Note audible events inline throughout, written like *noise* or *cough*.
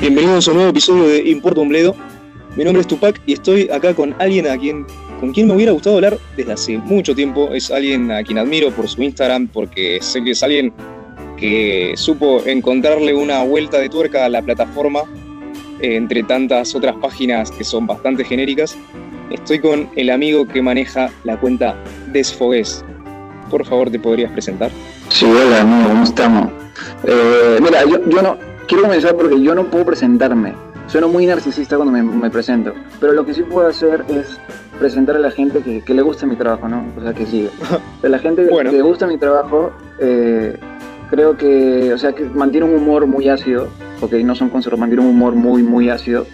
Bienvenidos a un nuevo episodio de Importa un Bledo. Mi nombre es Tupac y estoy acá con alguien a quien, con quien me hubiera gustado hablar desde hace mucho tiempo. Es alguien a quien admiro por su Instagram, porque sé que es alguien que supo encontrarle una vuelta de tuerca a la plataforma entre tantas otras páginas que son bastante genéricas. Estoy con el amigo que maneja la cuenta Desfogues. Por favor, ¿te podrías presentar? Sí, hola amigo, ¿cómo estamos? Eh, mira, yo, yo no quiero comenzar porque yo no puedo presentarme. Sueno muy narcisista cuando me, me presento, pero lo que sí puedo hacer es presentar a la gente que, que le gusta mi trabajo, ¿no? O sea, que sigue. A *laughs* la gente Bueno. que le gusta mi trabajo, eh, creo que, o sea, que mantiene un humor muy ácido, porque no son conservadores, mantienen un humor muy, muy ácido.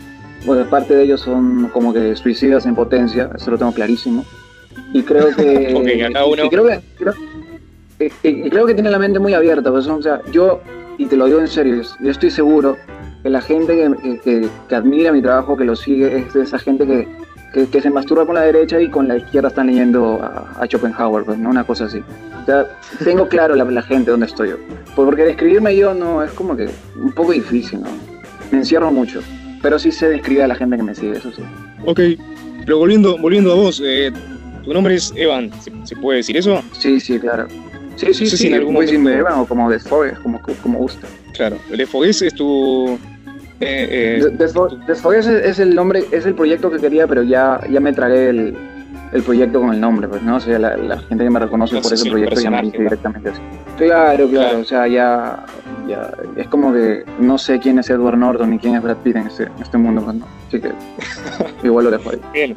Bueno, parte de ellos son como que suicidas en potencia, eso lo tengo clarísimo. Y creo que... *laughs* Ok, a cada uno. y creo que... Creo, y- y creo que tiene la mente muy abierta, pues, o sea, yo, y te lo digo en serio, yo estoy seguro que la gente que, que- que- que admira mi trabajo, que lo sigue, es de esa gente que, que, que se masturba con la derecha y con la izquierda están leyendo a, a Schopenhauer, pues, ¿no? Una cosa así. O sea, tengo claro la, la gente donde estoy yo. Porque describirme yo no es como que un poco difícil, ¿no? Me encierro mucho. Pero sí sé describir a la gente que me sigue, eso sí. Ok, pero volviendo, volviendo a vos, eh, tu nombre es Evan, ¿se, se puede decir eso? Sí, sí, claro. Sí, sí, No sé sí, si en algún momento- decirme Evan o como Desfogues, como, como gusta. Claro, Desfogues es tu... eh, eh, Desfogues es, es el nombre, es el proyecto que quería, pero ya, ya me tragué el, el proyecto con el nombre, pues, ¿no? O sea, la, la gente que me reconoce No por ese proyecto ya me dice directamente así. Claro, claro, Claro. o sea, ya, ya, es como que no sé quién es Edward Norton ni quién es Brad Pitt en este, en este mundo, pues, ¿no? Así que *laughs* igual lo dejo ahí. Bien.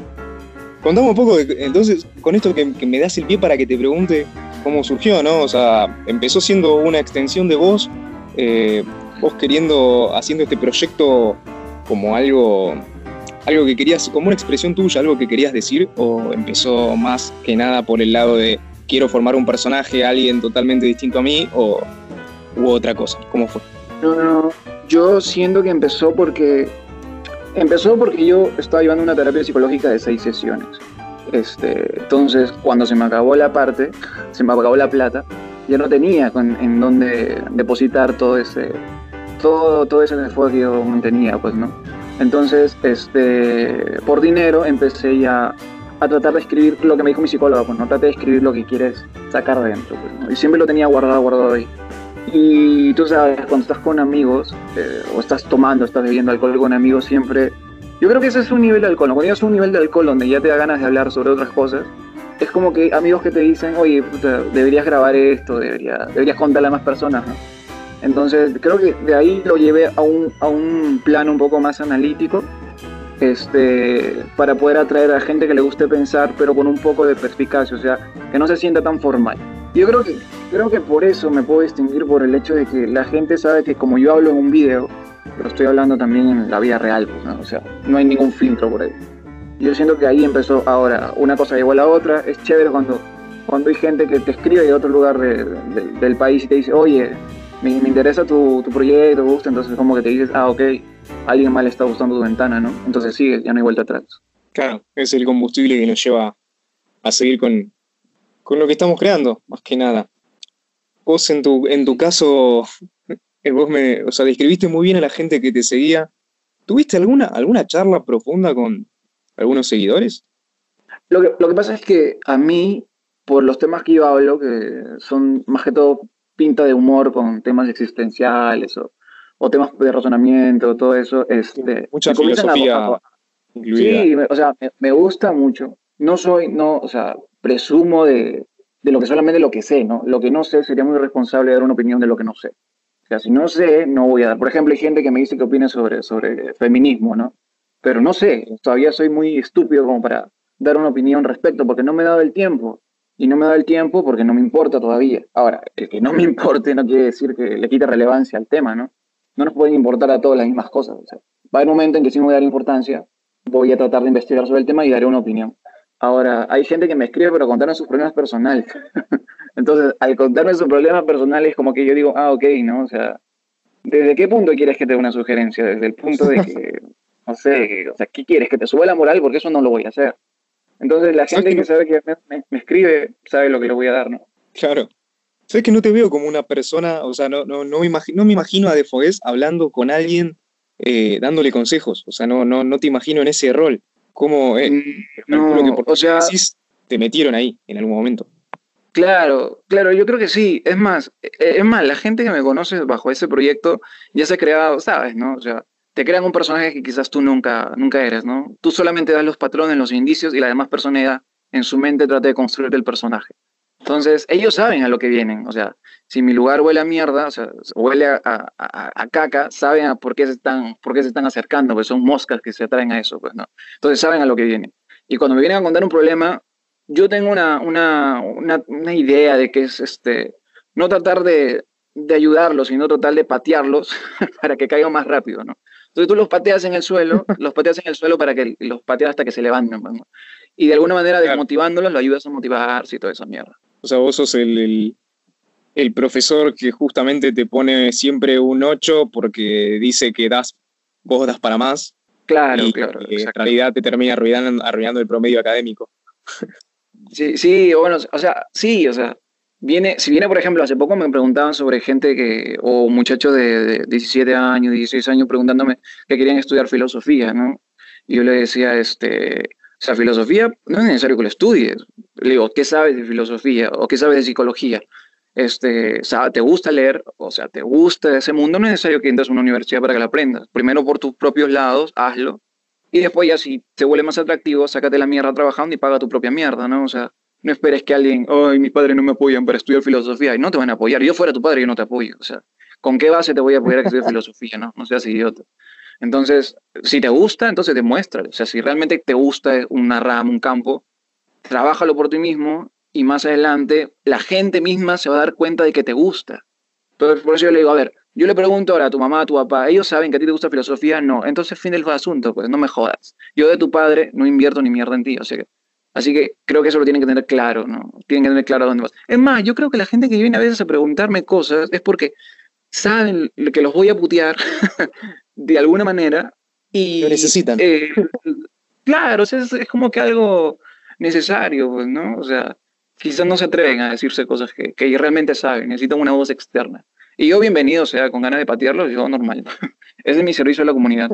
Contame un poco, entonces, con esto que, que me das el pie para que te pregunte cómo surgió, ¿no? O sea, empezó siendo una extensión de vos, eh, vos queriendo, haciendo este proyecto como algo, algo que querías, como una expresión tuya, algo que querías decir, o empezó más que nada por el lado de quiero formar un personaje, alguien totalmente distinto a mí, o u otra cosa, ¿cómo fue? No, no. Yo siento que empezó porque empezó porque yo estaba llevando una terapia psicológica de seis sesiones. Este, entonces, cuando se me acabó la parte, se me acabó la plata, ya no tenía en dónde depositar todo ese todo todo ese esfuerzo que yo mantenía, pues, ¿no? Entonces, este, por dinero empecé ya a tratar de escribir lo que me dijo mi psicóloga, pues no trate de escribir lo que quieres sacar de dentro, pues, ¿no? Y siempre lo tenía guardado, guardado ahí. Y tú sabes, cuando estás con amigos, eh, o estás tomando, estás bebiendo alcohol con amigos, siempre... Yo creo que ese es un nivel de alcohol. Cuando llegas a un nivel de alcohol donde ya te da ganas de hablar sobre otras cosas, es como que amigos que te dicen, oye, puta, deberías grabar esto, debería, deberías contarle a más personas, ¿no? Entonces, creo que de ahí lo llevé a un, a un plano un poco más analítico, este, para poder atraer a gente que le guste pensar, pero con un poco de perspicacia, o sea, que no se sienta tan formal. Yo creo que, creo que por eso me puedo distinguir por el hecho de que la gente sabe que como yo hablo en un video, lo estoy hablando también en la vida real, pues, ¿no? o sea, no hay ningún filtro por ahí. Yo siento que ahí empezó ahora, una cosa llegó a la otra, es chévere cuando, cuando hay gente que te escribe de otro lugar de- de- del país y te dice, oye, me, me interesa tu, tu proyecto, gusta, entonces como que te dices, ah, ok, alguien más le está gustando tu ventana, ¿no? Entonces sigue, ya no hay vuelta atrás. Claro, es el combustible que nos lleva a seguir con, con lo que estamos creando, más que nada. Vos en tu, en tu caso, eh, vos me, o sea, describiste muy bien a la gente que te seguía. ¿Tuviste alguna, alguna charla profunda con algunos seguidores? Lo que, lo que pasa es que a mí, por los temas que yo hablo, que son más que todo pinta de humor con temas existenciales o, o temas de razonamiento, todo eso, este, Mucha filosofía a- incluida. Sí, me- o sea, me, me gusta mucho. No soy, no, o sea, presumo de, de lo que solamente lo que sé, ¿no? Lo que no sé sería muy responsable dar una opinión de lo que no sé. O sea, si no sé, no voy a dar. Por ejemplo, hay gente que me dice que opine sobre, sobre feminismo, ¿no? Pero no sé, todavía soy muy estúpido como para dar una opinión respecto, porque no me he dado el tiempo. Y no me dado el tiempo porque no me importa todavía. Ahora, el que no me *laughs* importe no quiere decir que le quite relevancia al tema, ¿no? No nos pueden importar a todos las mismas cosas. O sea, va a haber un momento en que sí me voy a dar importancia, voy a tratar de investigar sobre el tema y daré una opinión. Ahora, hay gente que me escribe pero contarme sus problemas personales. *laughs* Entonces, al contarme sus problemas personales, como que yo digo, ah, ok, ¿no? O sea, ¿desde qué punto quieres que te dé una sugerencia? Desde el punto de que *laughs* no sé, o sea, ¿qué quieres? ¿Que te suba la moral? Porque eso no lo voy a hacer. Entonces la gente que sabe que me, escribe sabe lo que le voy a dar, ¿no? Claro. Sabes que no te veo como una persona, o sea, no, no, no, me, imagino, no me imagino a Defogués hablando con alguien, eh, dándole consejos, o sea, no, no, no te imagino en ese rol. ¿Cómo, eh, mm, no, o sea, te metieron ahí en algún momento? Claro, claro, yo creo que sí. Es más, eh, es más, la gente que me conoce bajo ese proyecto ya se ha creado, ¿sabes? ¿No? O sea, te crean un personaje que quizás tú nunca, nunca eres, ¿no? Tú solamente das los patrones, los indicios y la demás persona en su mente trata de construir el personaje. Entonces, ellos saben a lo que vienen. O sea, si mi lugar huele a mierda, o sea, huele a, a, caca, saben a por qué, se están, por qué se están acercando, pues son moscas que se atraen a eso, pues, ¿no? Entonces, saben a lo que vienen. Y cuando me vienen a contar un problema, yo tengo una, una, una, una idea de que es este, no tratar de, de ayudarlos, sino tratar de patearlos *laughs* para que caigan más rápido, ¿no? Entonces tú los pateas en el suelo, *laughs* los pateas en el suelo para que los pateas hasta que se levanten, pues, ¿no? Y de alguna manera desmotivándolos, lo ayudas a motivarse y toda esa mierda. O sea, vos sos el, el, profesor que justamente te pone siempre un 8 porque dice que das, vos das para más. Claro, claro. Y en realidad te termina arruinando, arruinando el promedio académico. Sí, sí, bueno, o sea, sí, o sea, viene, si viene, por ejemplo, hace poco me preguntaban sobre gente que, o muchachos de, 17 años, 16 años, preguntándome que querían estudiar filosofía, ¿no? Y yo le decía, este, o sea, filosofía no es necesario que lo estudies. Le digo, ¿qué sabes de filosofía? ¿O qué sabes de psicología? Este, ¿Te gusta leer? O sea, ¿te gusta ese mundo? No es necesario que entres a una universidad para que lo aprendas. Primero por tus propios lados, hazlo. Y después ya si te vuelve más atractivo, sácate la mierda trabajando y paga tu propia mierda, ¿no? O sea, no esperes que alguien, ay, mis padres no me apoyan para estudiar filosofía. Y no te van a apoyar. Yo fuera tu padre, yo no te apoyo. O sea, ¿con qué base te voy a apoyar a que estudies *laughs* filosofía, no? No seas idiota. Entonces, si te gusta, entonces demuestra. O sea, si realmente te gusta una rama, un campo, trabájalo por ti mismo y más adelante la gente misma se va a dar cuenta de que te gusta. Entonces, por eso yo le digo, a ver, yo le pregunto ahora a tu mamá, a tu papá, ¿ellos saben que a ti te gusta filosofía? No. Entonces, fin del asunto, pues no me jodas. Yo de tu padre no invierto ni mierda en ti, o sea que, Así que creo que eso lo tienen que tener claro, ¿no? Tienen que tener claro dónde vas. Es más, yo creo que la gente que viene a veces a preguntarme cosas es porque saben que los voy a putear *laughs* de alguna manera y... Lo necesitan. Eh, claro, es, es, como que algo necesario, pues, ¿no? O sea, quizás no se atreven a decirse cosas que, que realmente saben, necesitan una voz externa. Y yo bienvenido, o sea, con ganas de patearlo, yo normal. *laughs* es de mi servicio a la comunidad.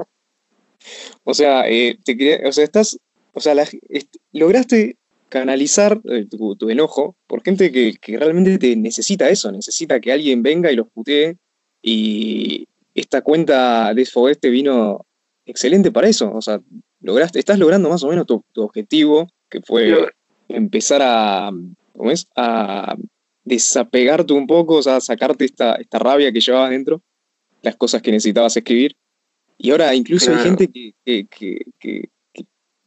O sea, eh, te o sea, estás, o sea, lograste canalizar eh, tu, enojo por gente que, que, realmente te necesita eso, necesita que alguien venga y los putee. Y esta cuenta de Esfogueste vino excelente para eso. O sea, lograste, estás logrando más o menos tu, tu objetivo, que fue empezar a, ¿cómo es? a desapegarte un poco, o sea, sacarte esta, esta rabia que llevabas dentro, las cosas que necesitabas escribir. Y ahora incluso hay gente que, que,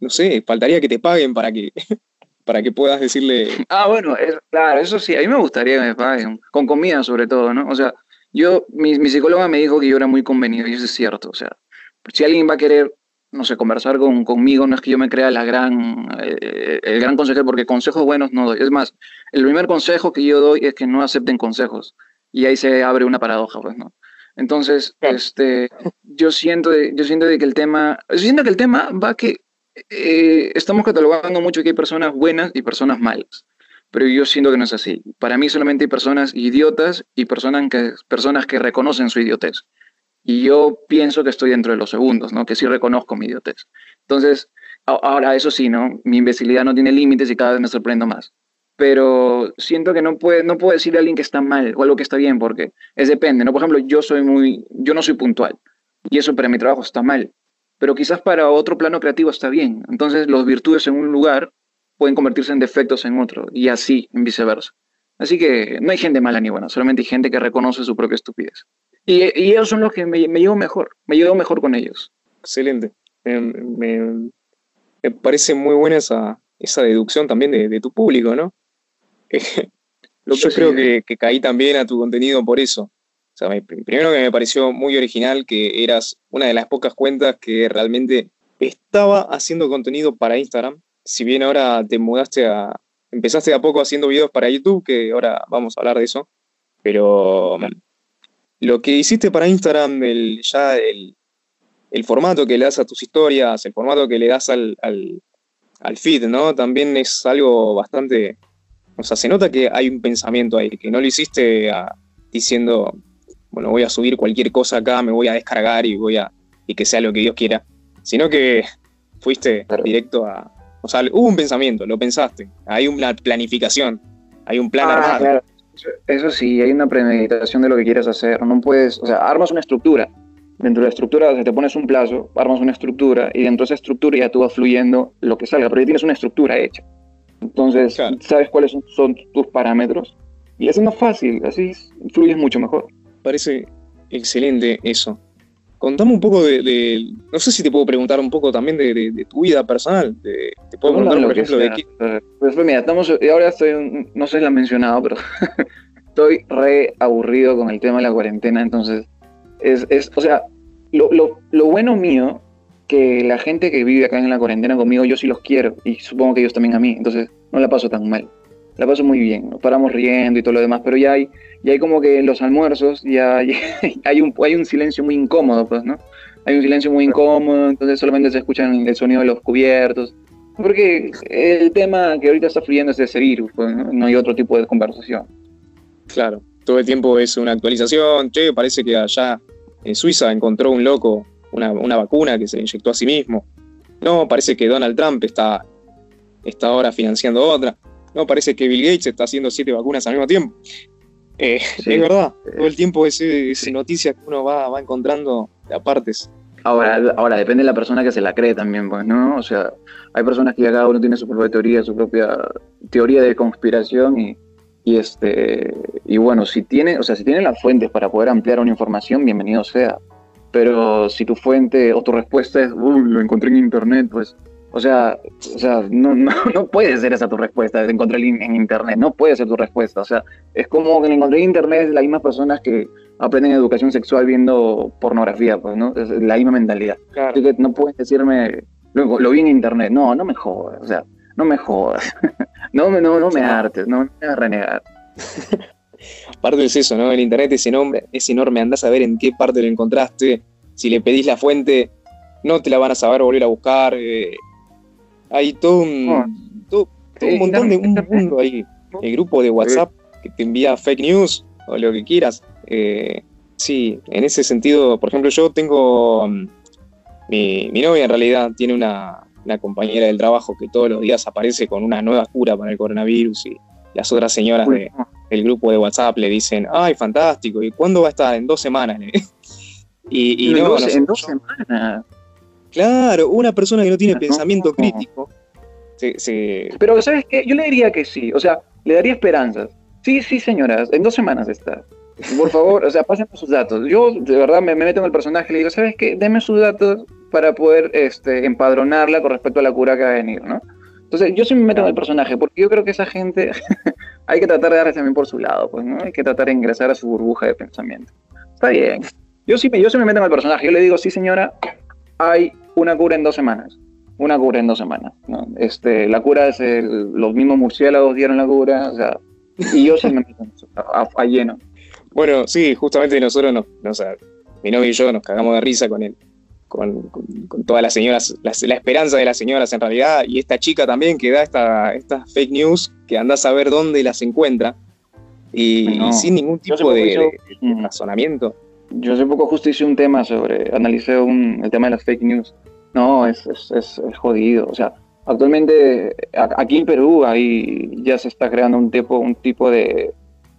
no sé, faltaría que te paguen para que, *laughs* para que puedas decirle... Ah, bueno, claro, eso sí, a mí me gustaría que me paguen, con comida sobre todo, ¿no? O sea, yo, mi, mi psicóloga me dijo que yo era muy convenido, y eso es cierto, o sea, si alguien va a querer no sé, conversar con, conmigo, no es que yo me crea la gran, eh, el gran consejero, porque consejos buenos no doy. Es más, el primer consejo que yo doy es que no acepten consejos. Y ahí se abre una paradoja, pues, ¿no? Entonces, este, yo siento, yo siento de que el tema, yo siento que el tema va que eh, estamos catalogando mucho que hay personas buenas y personas malas, pero yo siento que no es así. Para mí solamente hay personas idiotas y personas que, personas que reconocen su idiotez. Y yo pienso que estoy dentro de los segundos, ¿no? Que sí reconozco mi idiotez. Entonces, ahora eso sí, ¿no? Mi imbecilidad no tiene límites y cada vez me sorprendo más. Pero siento que no, puede, no puedo decirle a alguien que está mal o algo que está bien, porque es depende, ¿no? Por ejemplo, yo soy muy, yo no soy puntual. Y eso para mi trabajo está mal. Pero quizás para otro plano creativo está bien. Entonces, los virtudes en un lugar pueden convertirse en defectos en otro. Y así, en viceversa. Así que no hay gente mala ni buena, solamente hay gente que reconoce su propia estupidez. Y, ellos son los que me, me, llevo mejor, me llevo mejor con ellos. Excelente. Me, parece muy buena esa, esa deducción también de, tu público, ¿no? *laughs* Yo creo que, que, caí también a tu contenido por eso. Primero que me pareció muy original que eras una de las pocas cuentas que realmente estaba haciendo contenido para Instagram. Si bien ahora te mudaste a... Empezaste de a poco haciendo videos para YouTube, que ahora vamos a hablar de eso. Pero lo que hiciste para Instagram, el, ya el, el formato que le das a tus historias, el formato que le das al, al, al feed, ¿no? También es algo bastante... O sea, se nota que hay un pensamiento ahí, que no lo hiciste diciendo, bueno, voy a subir cualquier cosa acá, me voy a descargar y voy a... y que sea lo que Dios quiera, sino que fuiste directo a... O sea, hubo un pensamiento, lo pensaste, hay una planificación, hay un plan ah, armado. Eso sí, hay una premeditación de lo que quieres hacer. No puedes, o sea, armas una estructura. Dentro de la estructura, te pones un plazo, armas una estructura y dentro de esa estructura ya tú vas fluyendo lo que salga, pero ya tienes una estructura hecha. Entonces, sabes cuáles son, tus parámetros y es más fácil, así fluyes mucho mejor. Parece excelente eso. Contame un poco de, no sé si te puedo preguntar un poco también de, tu vida personal. te puedo preguntar, por ejemplo, de qué... Pues, pues, mira, estamos, ahora estoy, no sé si lo han mencionado, pero *laughs* estoy re aburrido con el tema de la cuarentena, entonces, es, es o sea, lo, lo, lo, bueno mío, que la gente que vive acá en la cuarentena conmigo, yo sí los quiero, y supongo que ellos también a mí, entonces no la paso tan mal. La paso muy bien, nos paramos riendo y todo lo demás, pero ya hay y hay como que en los almuerzos ya *laughs* hay un, hay un silencio muy incómodo, pues, ¿no? Hay un silencio muy incómodo, entonces solamente se escuchan el sonido de los cubiertos. Porque el tema que ahorita está fluyendo es de ese virus, pues, ¿no? hay otro tipo de conversación. Claro, todo el tiempo es una actualización. Che, parece que allá en Suiza encontró un loco una, una vacuna que se inyectó a sí mismo. No, parece que Donald Trump está, está ahora financiando otra. No, parece que Bill Gates está haciendo siete vacunas al mismo tiempo. Eh, *laughs* es verdad, todo el tiempo ese, ese noticia que uno va, va encontrando de apartes. Ahora, ahora, depende de la persona que se la cree también, pues, ¿no? O sea, hay personas que cada uno tiene su propia teoría, su propia teoría de conspiración y, y este y bueno, si tiene, o sea, si tiene las fuentes para poder ampliar una información, bienvenido sea. Pero si tu fuente o tu respuesta es, uy, lo encontré en internet, pues o sea, o sea no, no, *laughs* no, puede ser esa tu respuesta, encontré en internet, no puede ser tu respuesta. O sea, es como que encontré en internet las mismas personas que aprenden educación sexual viendo pornografía, pues, ¿no? Es la misma mentalidad. Así que no puedes decirme, lo, lo, vi en internet. No, no me jodas, o sea, no me jodas. *laughs* no, me, no, no me hartes, no me hagas renegar. *laughs* Aparte es eso, ¿no? El internet es enorme, es enorme, andás a ver en qué parte lo encontraste. Si le pedís la fuente, no te la van a saber volver a buscar. Eh, hay todo un, todo, un montón de un mundo ahí. El grupo de WhatsApp que te envía fake news o lo que quieras. Eh, sí, en ese sentido, por ejemplo, yo tengo. Mm, mi, novia en realidad tiene una, compañera del trabajo que todos los días aparece con una nueva cura para el coronavirus y las otras señoras del grupo de WhatsApp le dicen, ay, fantástico, ¿y cuándo va a estar? En dos semanas. *laughs* y, y no, en dos semanas. Claro, una persona que no tiene pensamiento crítico. Pero, ¿sabes qué? Yo le diría que sí, o sea, le daría esperanzas. Sí, sí, señoras, en dos semanas está. Por favor, o sea, pasen sus datos. Yo, de verdad, me, meto en el personaje y le digo, ¿sabes qué? Deme sus datos para poder este, empadronarla con respecto a la cura que va a venir, ¿no? Entonces, yo sí me meto en el personaje, porque yo creo que esa gente *laughs* hay que tratar de darle también por su lado, pues, ¿no? Hay que tratar de ingresar a su burbuja de pensamiento. Está bien. Yo sí, yo sí me meto en el personaje. Yo le digo, sí, señora, hay una cura en dos semanas. Una cura en dos semanas. Este, la cura es el, los mismos murciélagos dieron la cura, o sea, y yo sí me meto a, lleno. Bueno, sí, justamente nosotros, no, o sea, mi novio y yo nos cagamos de risa con él, con, todas las señoras, la, esperanza de las señoras en realidad, y esta chica también que da estas esta fake news, que anda a saber dónde las encuentra, y, sin ningún tipo de, razonamiento. Yo hace poco justo hice un tema sobre, analicé el tema de las fake news. No, es, es, es, jodido. O sea, actualmente aquí en Perú ahí ya se está creando un tipo, un tipo de,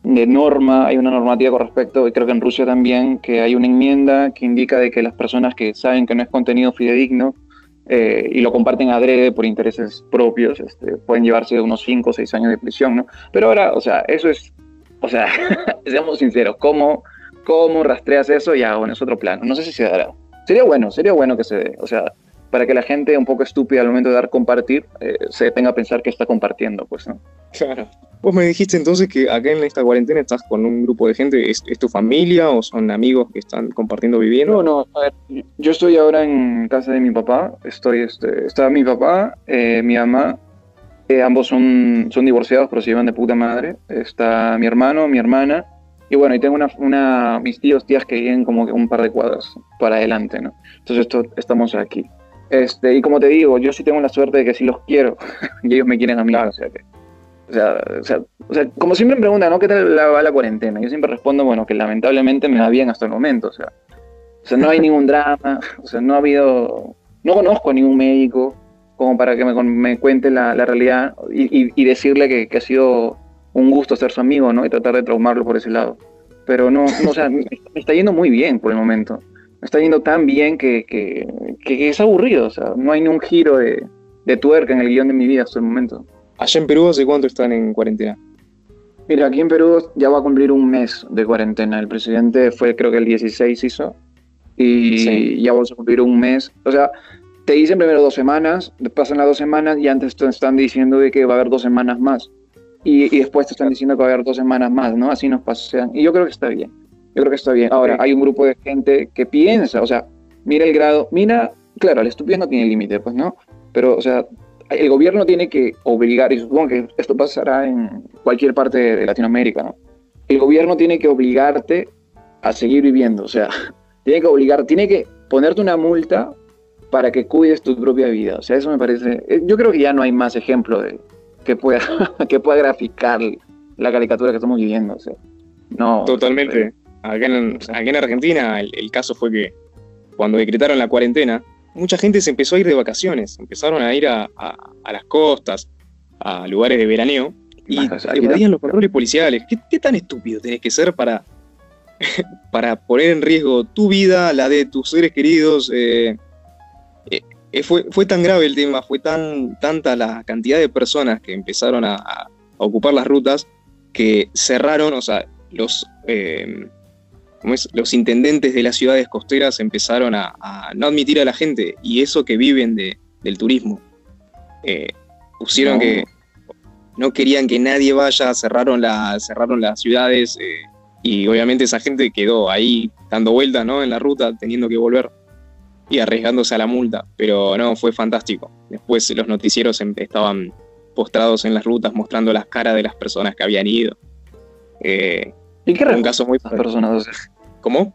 de norma, hay una normativa con respecto, y creo que en Rusia también, que hay una enmienda que indica de que las personas que saben que no es contenido fidedigno eh, y lo comparten adrede por intereses propios, este, pueden llevarse unos 5 o 6 años de prisión, ¿no? Pero ahora, o sea, eso es, o sea, *laughs* seamos sinceros, ¿cómo ¿Cómo rastreas eso? Ya, bueno, es otro plano. No sé si se dará. Sería bueno, sería bueno que se dé. O sea, para que la gente un poco estúpida al momento de dar compartir eh, se tenga a pensar que está compartiendo, pues, ¿no? Claro. Vos me dijiste entonces que acá en esta cuarentena estás con un grupo de gente, ¿es, tu familia o son amigos que están compartiendo viviendo? No, no, a ver, yo estoy ahora en casa de mi papá, estoy, este, está mi papá, eh, mi mamá, eh, ambos son, son divorciados pero se llevan de puta madre, está mi hermano, mi hermana, Y bueno, y tengo una, una, mis tíos, tías que viven como que un par de cuadras para adelante, ¿no? Entonces esto, estamos aquí. Este, y como te digo, yo sí tengo la suerte de que sí los quiero *laughs* y ellos me quieren a mí. O, sea, que, o, sea, o, sea, como siempre me preguntan, ¿no? ¿Qué tal va la cuarentena? Yo siempre respondo, bueno, que lamentablemente me va bien hasta el momento. O sea, o sea no hay ningún drama, *laughs* o sea, no ha habido, no conozco a ningún médico como para que me, me cuente la, la realidad y, y, decirle que, que ha sido un gusto ser su amigo, ¿no? Y tratar de traumarlo por ese lado. Pero no, no o sea, *laughs* me está yendo muy bien por el momento. Me está yendo tan bien que, que, que es aburrido, o sea, no hay ni un giro de, de, tuerca en el guion de mi vida hasta el momento. ¿Allá en Perú hace cuánto están en cuarentena? Mira, aquí en Perú ya va a cumplir un mes de cuarentena. El presidente fue, creo que el 16 hizo, y ya vamos a cumplir un mes. O sea, te dicen primero dos semanas, pasan las dos semanas y antes te están diciendo de que va a haber dos semanas más y, después te están diciendo que va a haber dos semanas más, ¿no? Así nos pasean. Y yo creo que está bien. Yo creo que está bien. Ahora, hay un grupo de gente que piensa, o sea, mira el grado, mira, claro, el estúpido no tiene límite, pues, ¿no? Pero, o sea, el gobierno tiene que obligar, y supongo que esto pasará en cualquier parte de Latinoamérica, ¿no? El gobierno tiene que obligarte a seguir viviendo, o sea, *laughs* tiene que obligar, tiene que ponerte una multa para que cuides tu propia vida. O sea, eso me parece, eh, yo creo que ya no hay más ejemplo de, que pueda, *laughs* que pueda graficar la caricatura que estamos viviendo. no, Totalmente. Acá en, en Argentina el, caso fue que cuando decretaron la cuarentena, mucha gente se empezó a ir de vacaciones, empezaron a ir a, las costas, a lugares de veraneo, y evadían los controles policiales. ¿Qué, tan estúpido tenés que ser para, *laughs* para poner en riesgo tu vida, la de tus seres queridos? Eh, eh, eh, fue, fue tan grave el tema, fue tan tanta la cantidad de personas que empezaron a, ocupar las rutas que cerraron, o sea, los, eh, los intendentes de las ciudades costeras empezaron a, no admitir a la gente y eso que viven de, del turismo. Eh, pusieron que no querían que nadie vaya, cerraron, la, cerraron las ciudades y obviamente esa gente quedó ahí dando vueltas ¿no? en la ruta, teniendo que volver y arriesgándose a la multa, pero no, fue fantástico. Después los noticieros em, estaban postrados en las rutas mostrando las caras de las personas que habían ido. Eh, ¿Y qué un caso muy esas personas? ¿Cómo?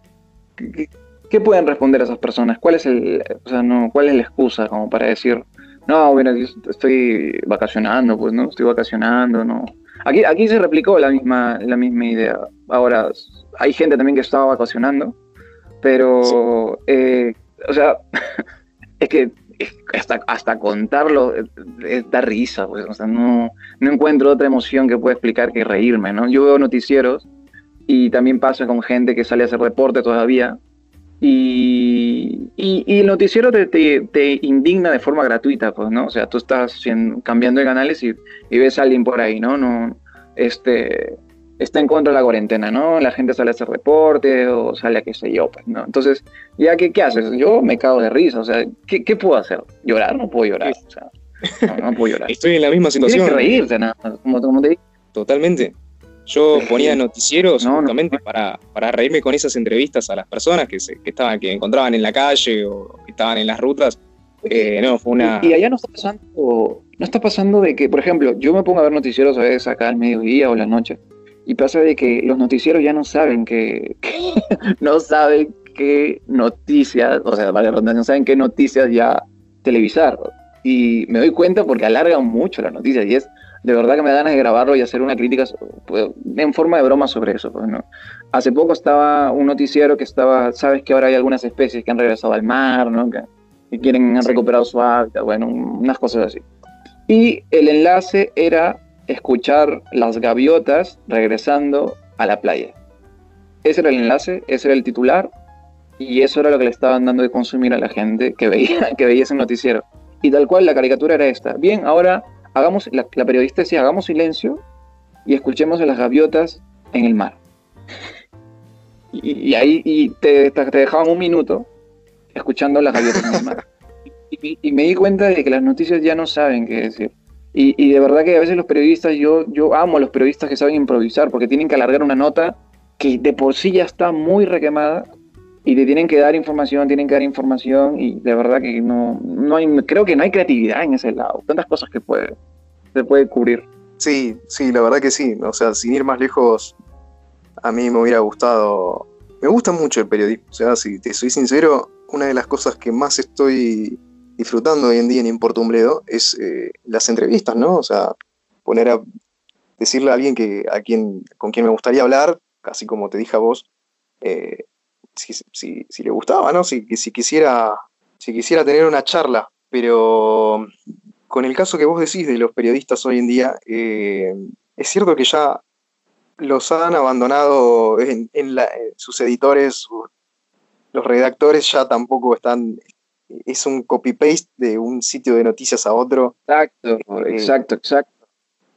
¿Qué, pueden responder esas personas? ¿Cuál es el, o sea, no, cuál es la excusa como para decir, no, bueno, estoy vacacionando, pues no, estoy vacacionando, no. Aquí, aquí se replicó la misma, la misma idea. Ahora, hay gente también que estaba vacacionando, pero eh, o sea, *laughs* es que hasta, hasta contarlo da risa, pues, o sea, no, no encuentro otra emoción que pueda explicar que reírme, ¿no? Yo veo noticieros y también pasa con gente que sale a hacer reporte todavía y, y, el noticiero te, te, indigna de forma gratuita, pues, ¿no? O sea, tú estás cambiando de canales y, y, ves a alguien por ahí, ¿no? no este, está en contra de la cuarentena, ¿no? La gente sale a hacer reporte o sale a qué sé yo, pues, ¿no? Entonces, ¿ya qué, qué haces? Yo me cago de risa, o sea, ¿qué, ¿qué, puedo hacer? ¿Llorar? No puedo llorar, o sea, no, puedo llorar. Estoy en la misma situación. Tienes que reírte, nada como, como te digo. Totalmente. Yo ponía noticieros justamente Para, para reírme con esas entrevistas a las personas que, se, que, estaban, que encontraban en la calle o que estaban en las rutas. Eh, no, fue una... Y allá no está pasando, no está pasando de que, por ejemplo, yo me pongo a ver noticieros a veces acá al mediodía o la noche y pasa de que los noticieros ya no saben que, *laughs* no saben qué noticias, o sea, no saben qué noticias ya televisar. Y me doy cuenta porque alargan mucho las noticias y es de verdad que me da ganas de grabarlo y hacer una crítica pues, en forma de broma sobre eso. Pues, ¿no? Hace poco estaba un noticiero que estaba, sabes que ahora hay algunas especies que han regresado al mar, ¿no? que, quieren, han recuperado su hábitat, bueno, unas cosas así. Y el enlace era escuchar las gaviotas regresando a la playa. Ese era el enlace, ese era el titular y eso era lo que le estaban dando de consumir a la gente que veía, *laughs* que veía ese noticiero. Y tal cual la caricatura era esta. Bien, ahora hagamos, la, periodista decía, hagamos silencio y escuchemos a las gaviotas en el mar. Y, ahí y te, te, dejaban un minuto escuchando las gaviotas en el mar. *laughs* y, me di cuenta de que las noticias ya no saben qué decir. Y, de verdad que a veces los periodistas, yo, yo amo a los periodistas que saben improvisar, porque tienen que alargar una nota que de por sí ya está muy requemada y te tienen que dar información, tienen que dar información y de verdad que no, no hay, creo que no hay creatividad en ese lado, tantas cosas que puede, se puede cubrir. Sí, sí, la verdad que sí, o sea, sin ir más lejos, a mí me hubiera gustado. Me gusta mucho el periodismo. O sea, si te soy sincero, una de las cosas que más estoy disfrutando hoy en día en Importo Umbledo es eh, las entrevistas, ¿no? O sea, poner a decirle a alguien que, a quien, con quien me gustaría hablar, casi como te dije a vos, eh, si, le gustaba, ¿no? Si, si, quisiera, si quisiera tener una charla. Pero con el caso que vos decís de los periodistas hoy en día, eh, es cierto que ya los han abandonado en, sus editores, los redactores ya tampoco están, es un copy-paste de un sitio de noticias a otro. Exacto, eh, exacto, exacto.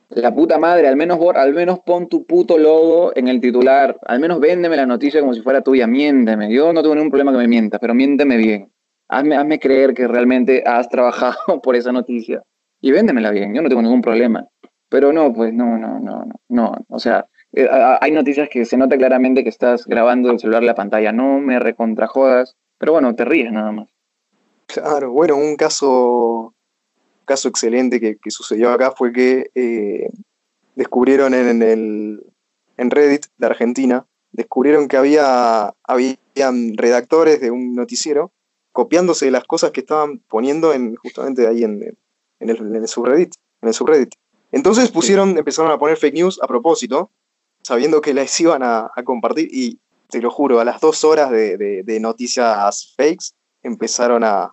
La puta madre, al menos, al menos pon tu puto logo en el titular, al menos véndeme la noticia como si fuera tuya, miénteme. Yo no tengo ningún problema que me mientas, pero miénteme bien. Hazme, hazme creer que realmente has *laughs* trabajado por esa noticia y véndemela bien, yo no tengo ningún problema. Pero no, pues no, no, no, no, no. O sea, eh, hay noticias que se nota claramente que estás grabando el celular la pantalla. No me recontrajodas, pero bueno, te ríes nada más. Claro, bueno, un caso, caso excelente que, sucedió acá fue que eh, descubrieron en, el, en Reddit de Argentina, descubrieron que había habían redactores de un noticiero copiándose de las cosas que estaban poniendo en justamente ahí en, en el, subreddit, en el subreddit. Entonces pusieron, empezaron a poner fake news a propósito, sabiendo que las iban a, compartir y te lo juro, a las dos horas de, noticias fakes empezaron a,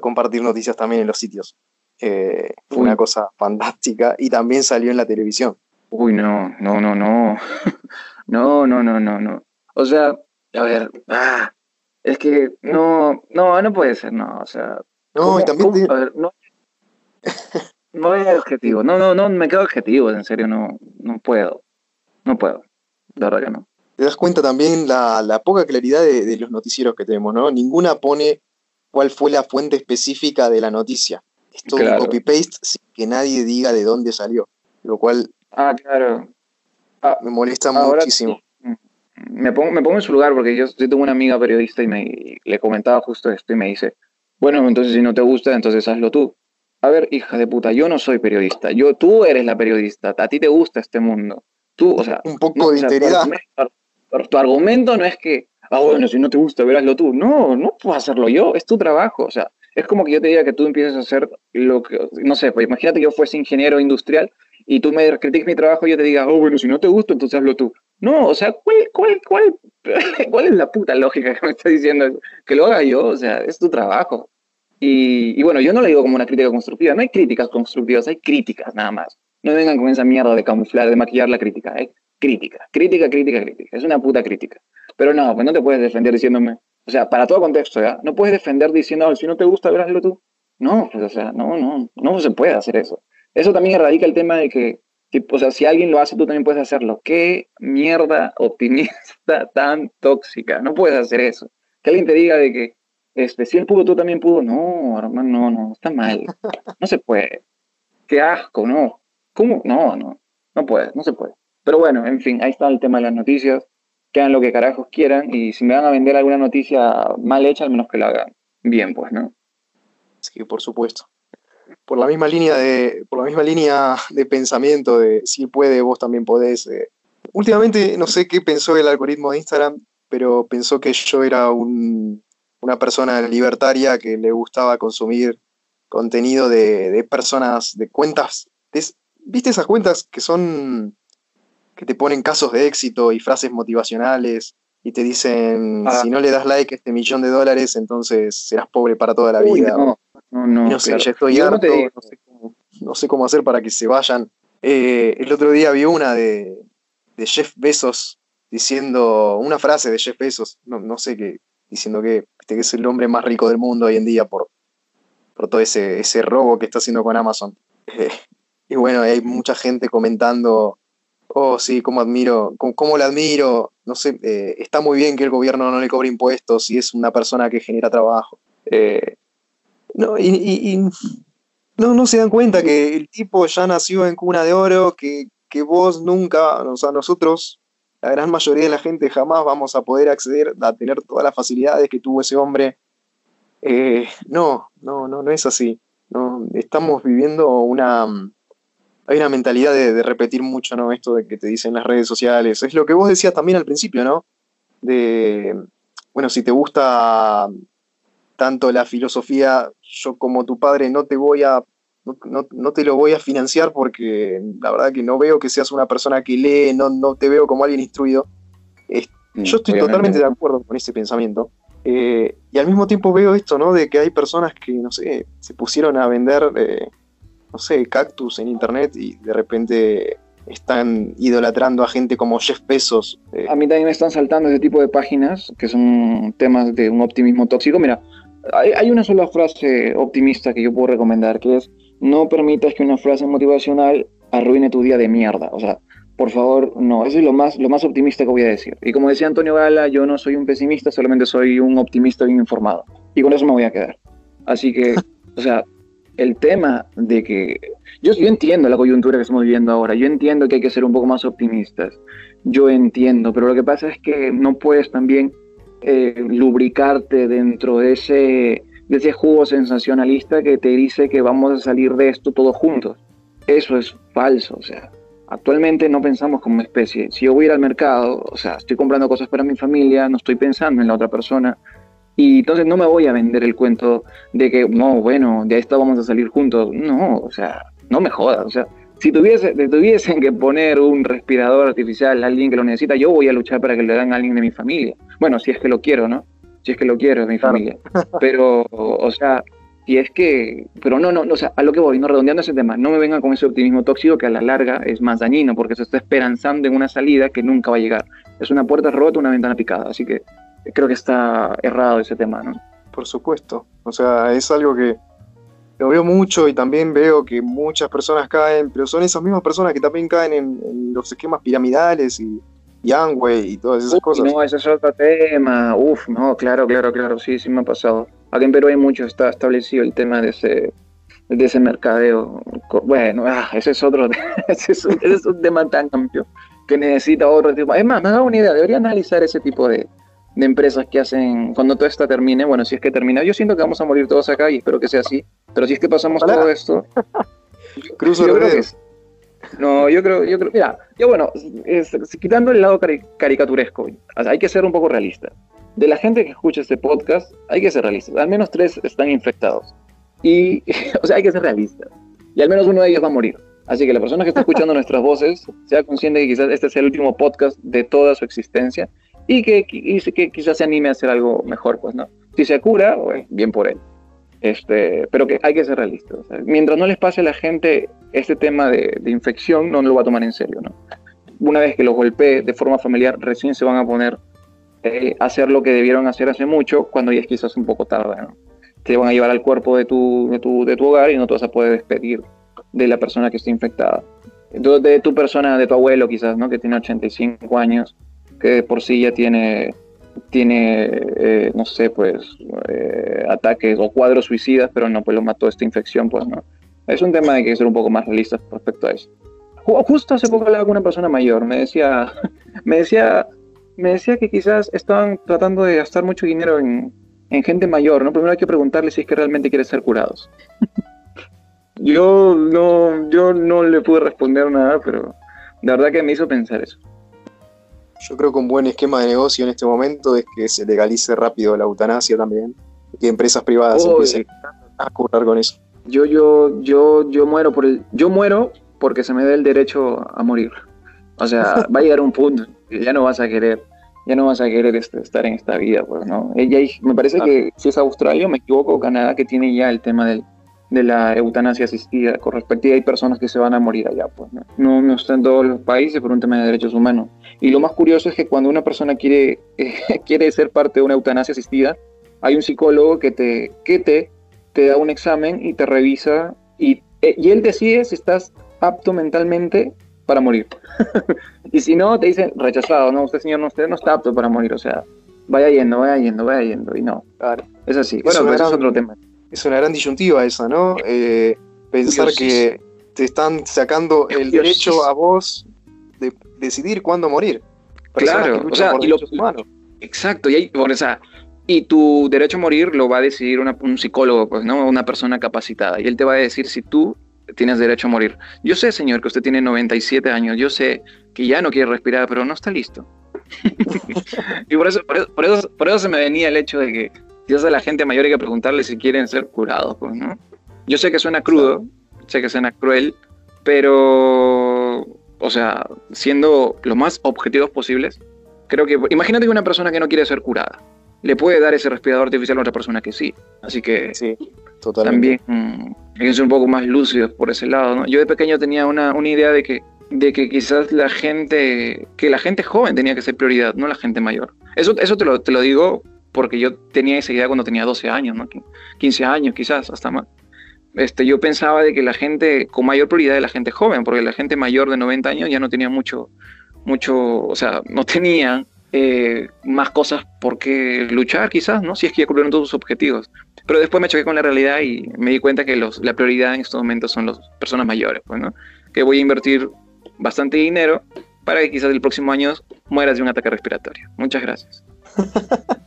compartir noticias también en los sitios. Eh, fue una cosa fantástica y también salió en la televisión. Uy, no, no, no, no. *laughs* no, no, no, no, no. O sea, a ver, ah, es que no, no, no puede ser, no, o sea. No, y también. A ver, no, *laughs* no hay objetivo. No, no, no, me quedo objetivo, en serio, no, no puedo. No puedo. La verdad que no. Te das cuenta también la, la poca claridad de, los noticieros que tenemos, ¿no? Ninguna pone cuál fue la fuente específica de la noticia. Es todo un copy-paste sin que nadie diga de dónde salió. Lo cual. Ah, claro. Ah, me molesta muchísimo. Me pongo, me pongo en su lugar porque yo, yo tengo una amiga periodista y me, le comentaba justo esto y me dice, bueno, entonces si no te gusta, entonces hazlo tú. A ver, hija de puta, yo no soy periodista. Yo, tú eres la periodista. A ti te gusta este mundo. Tú, o sea. Un poco de integridad. Tu, argumento no es que, ah, bueno, si no te gusta, veráslo tú. No, no puedo hacerlo yo. Es tu trabajo. O sea, es como que yo te diga que tú empieces a hacer lo que. No sé, pues imagínate que yo fuese ingeniero industrial y tú me critiques mi trabajo y yo te diga, oh, bueno, si no te gusta, entonces hazlo tú. No, o sea, ¿cuál, cuál, cuál, *laughs* cuál es la puta lógica que me está diciendo? Que lo haga yo, o sea, es tu trabajo. Y, bueno, yo no lo digo como una crítica constructiva, no hay críticas constructivas, hay críticas nada más. No vengan con esa mierda de camuflar, de maquillar la crítica, hay crítica, crítica, crítica, crítica. Es una puta crítica. Pero no, pues no te puedes defender diciéndome, o sea, para todo contexto, ¿ya? No puedes defender diciendo, si no te gusta, veráslo tú. No, pues, o sea, no, no, no se puede hacer eso. Eso también radica el tema de que, o sea, si alguien lo hace, tú también puedes hacerlo. ¿Qué mierda *laughs* optimista tan tóxica? No puedes hacer eso. Que alguien te diga de que, este, si él pudo, tú también pudo. No, hermano, no, no, está mal. *laughs* No se puede. Qué asco, no. ¿Cómo? No, no, no puede, no se puede. Pero bueno, en fin, ahí está el tema de las noticias. Que hagan lo que carajos quieran y si me van a vender alguna noticia mal hecha, al menos que la hagan bien, pues, ¿no? Sí, por supuesto. Por la misma línea de, por la misma línea de pensamiento de si puede, vos también podés. Eh. Últimamente no sé qué pensó el algoritmo de Instagram, pero pensó que yo era un una persona libertaria que le gustaba consumir contenido de, personas, de cuentas. ¿Viste esas cuentas que son, que te ponen casos de éxito y frases motivacionales y te dicen, ah. si no le das like a este millón de dólares, entonces serás pobre para toda la vida? no, no, no. sé, ya estoy harto, no, sé cómo, hacer para que se vayan. Eh, el otro día vi una de, de Jeff Bezos diciendo una frase de Jeff Bezos, no, no sé qué, diciendo que, que es el hombre más rico del mundo hoy en día por, por todo ese, ese robo que está haciendo con Amazon. *laughs* Eh, y bueno, hay mucha gente comentando, oh sí, cómo admiro, cómo, le admiro, no sé, eh, está muy bien que el gobierno no le cobre impuestos y es una persona que genera trabajo. Eh, no, y, no, no se dan cuenta que el tipo ya nació en cuna de oro, que, que vos nunca, o sea, nosotros la gran mayoría de la gente jamás vamos a poder acceder a tener todas las facilidades que tuvo ese hombre. Eh, no, no, no, no es así. No, estamos viviendo una, hay una mentalidad de, repetir mucho, ¿no? Esto de que te dicen las redes sociales. Es lo que vos decías también al principio, ¿no? De, bueno, si te gusta tanto la filosofía, yo como tu padre no te voy a, no, te lo voy a financiar porque la verdad que no veo que seas una persona que lee, no, no te veo como alguien instruido. Mm, yo estoy totalmente de acuerdo con ese pensamiento. Eh, y al mismo tiempo veo esto, ¿no? De que hay personas que, no sé, se pusieron a vender... Eh, no sé, cactus en internet y de repente están idolatrando a gente como Jeff Bezos. Eh. A mí también me están saltando ese tipo de páginas que son temas de un optimismo tóxico. Mira, hay, una sola frase optimista que yo puedo recomendar, que es no permitas que una frase motivacional arruine tu día de mierda. O sea, por favor, no, eso es lo más, lo más optimista que voy a decir. Y como decía Antonio Gala, yo no soy un pesimista, solamente soy un optimista bien informado. Y con eso me voy a quedar. Así que, o sea, el tema de que yo, yo entiendo la coyuntura que estamos viviendo ahora, yo entiendo que hay que ser un poco más optimistas, yo entiendo, pero lo que pasa es que no puedes también eh, lubricarte dentro de ese, de ese jugo sensacionalista que te dice que vamos a salir de esto todos juntos. Eso es falso, o sea, actualmente no pensamos como especie. Si yo voy a ir al mercado, o sea, estoy comprando cosas para mi familia, no estoy pensando en la otra persona, y entonces no me voy a vender el cuento de que, no, bueno, de esto vamos a salir juntos. No, o sea, no me jodas. O sea, si tuviese, tuviesen que poner un respirador artificial a alguien que lo necesita, yo voy a luchar para que le den a alguien de mi familia. Bueno, si es que lo quiero, ¿no? Si es que lo quiero de mi familia. Pero, o sea, si es que, pero no, no, o sea, a lo que voy, no redondeando ese tema, no me vengan con ese optimismo tóxico que a la larga es más dañino porque se está esperanzando en una salida que nunca va a llegar. Es una puerta rota, una ventana picada. Así que creo que está errado ese tema, ¿no? Por supuesto. O sea, es algo que lo veo mucho y también veo que muchas personas caen, pero son esas mismas personas que también caen en, los esquemas piramidales y, y y todas esas cosas. No, ese es otro tema. Uf, no, claro, claro, claro, sí, sí me ha pasado. Aquí en Perú hay mucho, está establecido el tema de ese de ese mercadeo. Bueno, ah, ese es otro, *laughs* ese es, ese es un tema tan amplio que necesita otro tipo. Es más, me dado una idea, debería analizar ese tipo de, de empresas que hacen, cuando todo esto termine, bueno, si es que termina, yo siento que vamos a morir todos acá y espero que sea así, pero si es que pasamos todo esto, *laughs* Cruzo yo no, yo creo, yo creo, mira, yo bueno, quitando el lado caricaturesco, hay que ser un poco realista. De la gente que escucha este podcast, hay que ser realistas. Al menos tres están infectados. Y, *laughs* o sea, hay que ser realistas. Y al menos uno de ellos va a morir. Así que la persona que está escuchando *laughs* nuestras voces sea consciente que quizás este sea el último podcast de toda su existencia y que, que quizás se anime a hacer algo mejor, pues, ¿no? Si se cura, pues, bien por él. Este, pero que hay que ser realistas. mientras no les pase a la gente este tema de, infección, no lo va a tomar en serio, ¿no? Una vez que los golpee de forma familiar, recién se van a poner eh, a hacer lo que debieron hacer hace mucho, cuando ya es quizás un poco tarde, ¿no? Te van a llevar al cuerpo de tu, de tu, de tu hogar y no te vas a poder despedir de la persona que está infectada. Entonces, de tu persona, de tu abuelo quizás, ¿no? Que tiene 85 años, que por sí ya tiene, tiene eh, no sé, pues, eh, ataques o cuadros suicidas, pero no, pues lo mató esta infección, pues no. Es un tema de que ser un poco más realistas respecto a eso. Justo hace poco hablaba con una persona mayor, me decía, *laughs* me decía, me decía que quizás estaban tratando de gastar mucho dinero en, en gente mayor, ¿no? Primero hay que preguntarle si es que realmente quiere ser curados. *laughs* yo no, yo no le pude responder nada, pero la verdad que me hizo pensar eso. Yo creo que un buen esquema de negocio en este momento es que se legalice rápido la eutanasia también, que empresas privadas empiecen a curar con eso. Yo, yo, yo, yo muero por el, yo muero porque se me dé el derecho a morir. O sea, *laughs* va a llegar un punto que ya no vas a querer, ya no vas a querer este, estar en esta vida, pues, ¿no? Ella, me parece que si es Australia, me equivoco, Canadá, que tiene ya el tema del, de la eutanasia asistida con respecto hay personas que se van a morir allá, pues, ¿no? No, no está en todos los países por un tema de derechos humanos. Y lo más curioso es que cuando una persona quiere, *laughs* quiere ser parte de una eutanasia asistida, hay un psicólogo que te, que te, te da un examen y te revisa y, eh, y él decide si estás apto mentalmente para morir. *laughs* y si no, te dicen rechazado, no, usted señor, no, usted no está apto para morir, o sea, vaya yendo, vaya yendo, vaya yendo, y no. Claro. Es así. Bueno, pero eso es otro tema. Es una gran disyuntiva esa, ¿no? Eh, pensar que te están sacando el derecho a vos de decidir cuándo morir. Claro, o sea, y lo, exacto, y, hay, por esa, y tu derecho a morir lo va a decidir un psicólogo, pues, ¿no? Una persona capacitada. Y él te va a decir si tú tienes derecho a morir. Yo sé, señor, que usted tiene 97 años, yo sé que ya no quiere respirar, pero no está listo. *laughs* y por eso, por eso, por, eso, se me venía el hecho de que quizás a la gente mayor hay que preguntarle si quieren ser curados, pues, ¿no? Yo sé que suena crudo, sé que suena cruel, pero, o sea, siendo lo más objetivos posibles, creo que, imagínate que una persona que no quiere ser curada, le puede dar ese respirador artificial a otra persona que sí. Así que sí, totalmente. también mm, hay que ser un poco más lúcidos por ese lado. ¿no? Yo de pequeño tenía una, una idea de que, de que quizás la gente, que la gente joven tenía que ser prioridad, no la gente mayor. Eso, eso te, lo, te lo digo porque yo tenía esa idea cuando tenía 12 años, ¿no? 15 años quizás, hasta más este, yo pensaba de que la gente con mayor prioridad es la gente joven, porque la gente mayor de 90 años ya no tenía mucho, mucho, o sea, no tenía eh, más cosas por qué luchar quizás, ¿no? Si es que ya cumplieron todos sus objetivos. Pero después me choqué con la realidad y me di cuenta que los, la prioridad en estos momentos son las personas mayores, pues, ¿no? Que voy a invertir bastante dinero para que quizás el próximo año mueras de un ataque respiratorio. Muchas gracias. *laughs*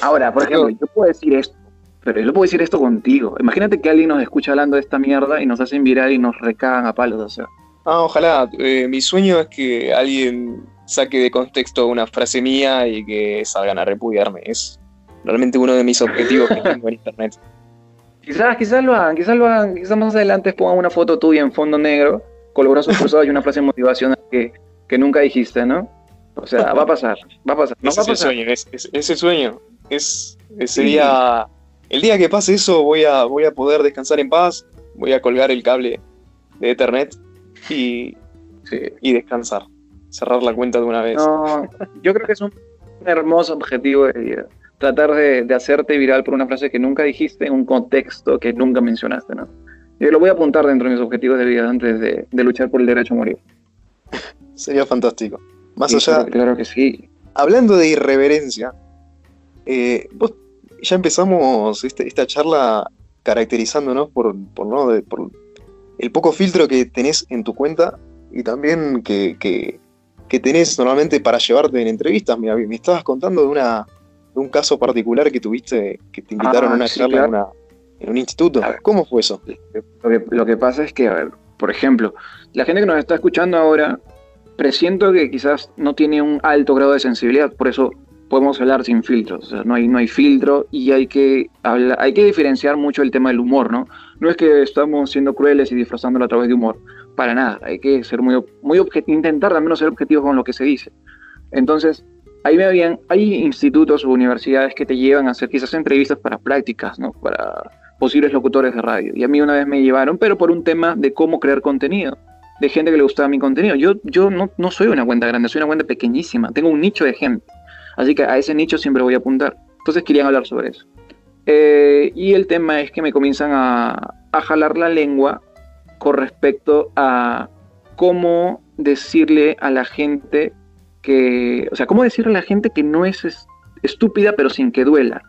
Ahora, por ejemplo, yo puedo decir esto pero yo puedo decir esto contigo. Imagínate que alguien nos escucha hablando de esta mierda y nos hacen virar y nos recagan a palos, o sea. Ah, ojalá. Eh, mi sueño es que alguien saque de contexto una frase mía y que salgan a repudiarme. Es realmente uno de mis objetivos que tengo en internet. *laughs* Quizás, quizás lo hagan, quizás lo hagan, quizás más adelante pongan una foto tuya en fondo negro, con los brazos cruzados y una frase motivacional que, que nunca dijiste, ¿no? O sea, va a pasar, va a pasar. ese es el sueño, ese sueño. Es, sería el día que pase eso voy a, voy a poder descansar en paz, voy a colgar el cable de Ethernet y, y descansar, cerrar la cuenta de una vez. No, yo creo que es un hermoso objetivo de vida. Tratar de, hacerte viral por una frase que nunca dijiste en un contexto que nunca mencionaste, ¿no? Yo lo voy a apuntar dentro de mis objetivos de vida antes de, luchar por el derecho a morir. *laughs* Sería fantástico. Más allá. Claro que sí. Hablando de irreverencia, eh, vos ya empezamos este, esta charla caracterizándonos por, por, ¿no? por el poco filtro que tenés en tu cuenta y también que, que, tenés normalmente para llevarte en entrevistas. Me, me estabas contando de, una, de un caso particular que tuviste, que te invitaron a ah, una charla en, un instituto. ¿Cómo fue eso? Lo que, lo que pasa es que, a ver, por ejemplo, la gente que nos está escuchando ahora, presiento que quizás no tiene un alto grado de sensibilidad, por eso podemos hablar sin filtros, o sea, no hay, no hay filtro y hay que, hay que diferenciar mucho el tema del humor, ¿no? No es que estamos siendo crueles y disfrazándolo a través de humor, para nada, hay que ser muy, muy intentar al menos ser objetivos con lo que se dice. Entonces, ahí me habían, hay institutos o universidades que te llevan a hacer quizás entrevistas para prácticas, ¿no? Para posibles locutores de radio. Y a mí una vez me llevaron, pero por un tema de cómo crear contenido, de gente que le gustaba mi contenido. Yo, yo no, no soy una cuenta grande, soy una cuenta pequeñísima, tengo un nicho de gente. Así que a ese nicho siempre voy a apuntar. Entonces querían hablar sobre eso. Eh, y el tema es que me comienzan a, jalar la lengua con respecto a cómo decirle a la gente que, o sea, cómo decirle a la gente que no es estúpida pero sin que duela,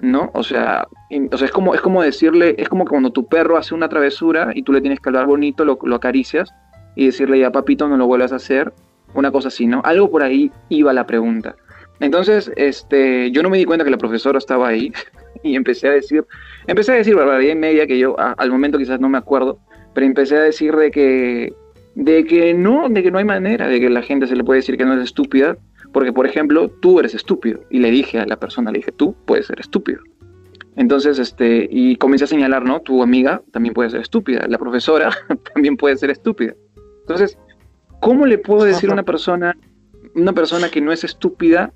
¿no? O sea, es como, es como decirle, es como cuando tu perro hace una travesura y tú le tienes que hablar bonito, lo, lo acaricias y decirle ya papito no lo vuelvas a hacer, una cosa así, ¿no? Algo por ahí iba la pregunta. Entonces, este, yo no me di cuenta que la profesora estaba ahí *laughs* y empecé a decir, empecé a decir barbaridad y media que yo al momento quizás no me acuerdo, pero empecé a decir de que, de que no, de que no hay manera de que la gente se le puede decir que no es estúpida, porque por ejemplo, tú eres estúpido y le dije a la persona, le dije, tú puedes ser estúpido. Entonces, este, y comencé a señalar, ¿no? Tu amiga también puede ser estúpida, la profesora *laughs* también puede ser estúpida. Entonces, ¿cómo le puedo decir a una persona, una persona que no es estúpida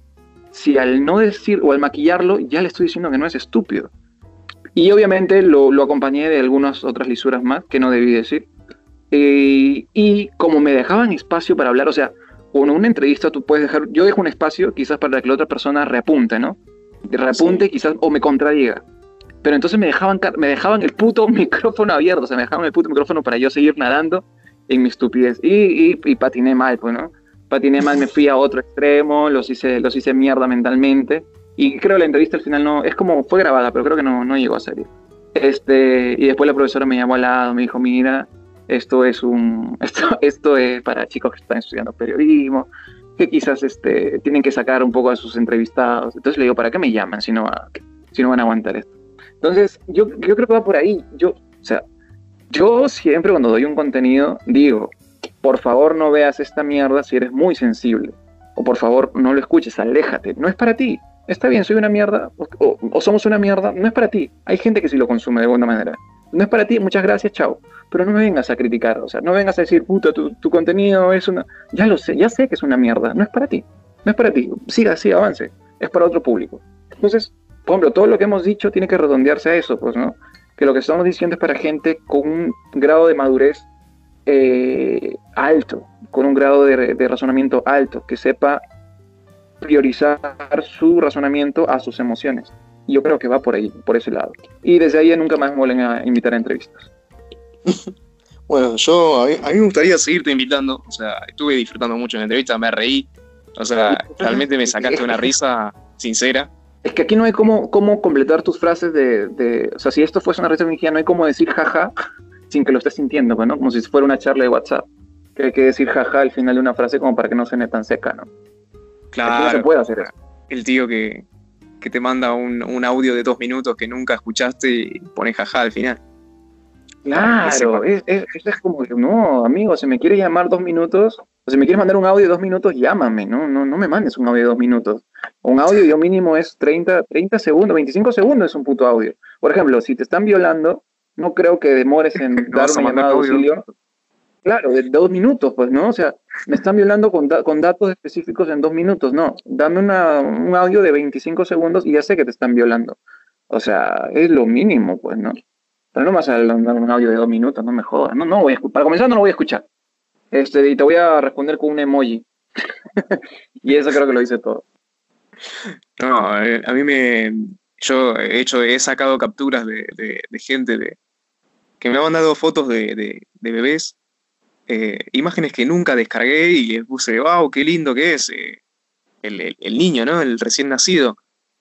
si al no decir o al maquillarlo ya le estoy diciendo que no es estúpido? Y obviamente lo, acompañé de algunas otras lisuras más que no debí decir. Eh, y como me dejaban espacio para hablar, o sea, en una entrevista tú puedes dejar, yo dejo un espacio quizás para que la otra persona reapunte, ¿no? Reapunte quizás o me contradiga. Pero entonces me dejaban, me dejaban el puto *laughs* micrófono abierto, o sea, me dejaban el puto micrófono para yo seguir nadando en mi estupidez. Y, y, y patiné mal, pues, ¿no? patiné mal, me fui a otro extremo, los hice, los hice mierda mentalmente. Y creo la entrevista al final no, es como, fue grabada, pero creo que no, no llegó a salir. Este, y después la profesora me llamó al lado, me dijo, mira, esto es un, *laughs* esto, esto es para chicos que están estudiando periodismo, que quizás este, tienen que sacar un poco a sus entrevistados. Entonces le digo, ¿para qué me llaman si no, si no van a aguantar esto? Entonces, yo, yo creo que va por ahí. Yo, o sea, yo siempre cuando doy un contenido digo, por favor no veas esta mierda si eres muy sensible. O por favor no lo escuches, aléjate. No es para ti. Está bien, soy una mierda o, somos una mierda. No es para ti. Hay gente que sí lo consume de buena manera. No es para ti, muchas gracias, chao. Pero no me vengas a criticar, o sea, no vengas a decir, puta, tu, tu contenido es una... Ya lo sé, ya sé que es una mierda. No es para ti. No es para ti. Siga, siga, avance. Es para otro público. Entonces, por ejemplo, todo lo que hemos dicho tiene que redondearse a eso, pues, ¿no? Que lo que estamos diciendo es para gente con un grado de madurez eh, alto, con un grado de, razonamiento alto, que sepa priorizar su razonamiento a sus emociones. Y yo creo que va por ahí, por ese lado. Y desde ahí nunca más me vuelven a invitar a entrevistas. *laughs* bueno, yo a mí, me gustaría seguirte invitando. O sea, estuve disfrutando mucho en la entrevista, me reí. O sea, *laughs* realmente me sacaste una risa sincera. Es que aquí no hay cómo, cómo completar tus frases de, O sea, si esto fuese una red de no hay cómo decir jaja *laughs* sin que lo estés sintiendo, ¿no? Como si fuera una charla de WhatsApp. Que hay que decir jaja al final de una frase como para que no suene tan seca, ¿no? Claro. no se puede hacer eso. El tío que, te manda un, audio de dos minutos que nunca escuchaste y pone jaja al final. Claro, es, es, es, como, no, amigo, si me quieres llamar dos minutos, o si me quieres mandar un audio de dos minutos, llámame, no, no, no me mandes un audio de dos minutos. Un audio yo mínimo es 30, 30 segundos, 25 segundos es un puto audio. Por ejemplo, si te están violando, no creo que demores en *laughs* dar una llamada de auxilio. Claro, de dos minutos, pues, ¿no? O sea, me están violando con, con datos específicos en dos minutos, no. Dame una, un audio de 25 segundos y ya sé que te están violando. O sea, es lo mínimo, pues, ¿no? Pero no vas a dar un audio de dos minutos, no me jodas. No, no voy a Para comenzar, no lo voy a escuchar. Este, y te voy a responder con un emoji. *laughs* y eso creo que lo dice todo. No, eh, a mí me. Yo he hecho, he sacado capturas de, de, gente de, que me ha mandado fotos de, bebés, eh, imágenes que nunca descargué y les puse, wow, qué lindo que es eh, el, el, niño, ¿no? El recién nacido.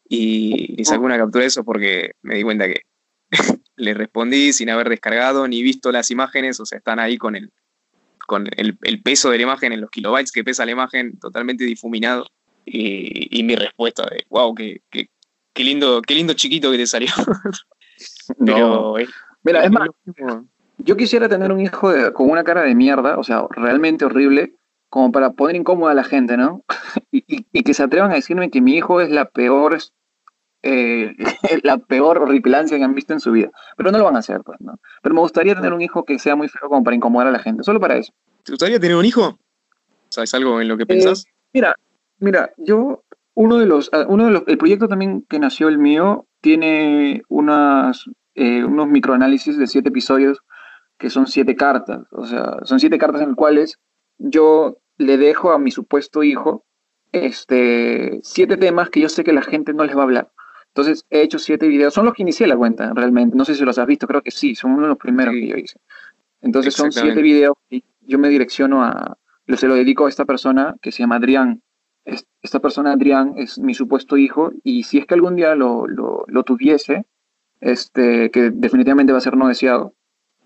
Y, y saqué una captura de eso porque me di cuenta que *laughs* le respondí sin haber descargado ni visto las imágenes, o sea, están ahí con el, con el, peso de la imagen en los kilobytes que pesa la imagen totalmente difuminado. Y, mi respuesta de, wow, qué, qué, lindo, qué lindo chiquito que te salió. *laughs* no. Mira, es más, yo quisiera tener un hijo con una cara de mierda, o sea, realmente horrible, como para poner incómoda a la gente, ¿no? *laughs* y, que se atrevan a decirme que mi hijo es la peor, eh, *laughs* la peor horripilancia que han visto en su vida. Pero no lo van a hacer, pues, ¿no? Pero me gustaría tener un hijo que sea muy feo como para incomodar a la gente, solo para eso. ¿Te gustaría tener un hijo? ¿Sabes algo en lo que pensás? Eh, mira, mira, yo, uno de los, ah, uno de los, el proyecto también que nació el mío tiene unas, eh, unos microanálisis de siete episodios que son siete cartas, o sea, son siete cartas en las cuales yo le dejo a mi supuesto hijo este, siete temas que yo sé que la gente no les va a hablar. Entonces he hecho siete videos, son los que inicié la cuenta realmente, no sé si los has visto, creo que sí, son uno de los primeros que yo hice. Entonces son siete videos y yo me direcciono a, se lo dedico a esta persona que se llama Adrián. Esta persona, Adrián, es mi supuesto hijo y si es que algún día lo, lo, tuviese, este, que definitivamente va a ser no deseado,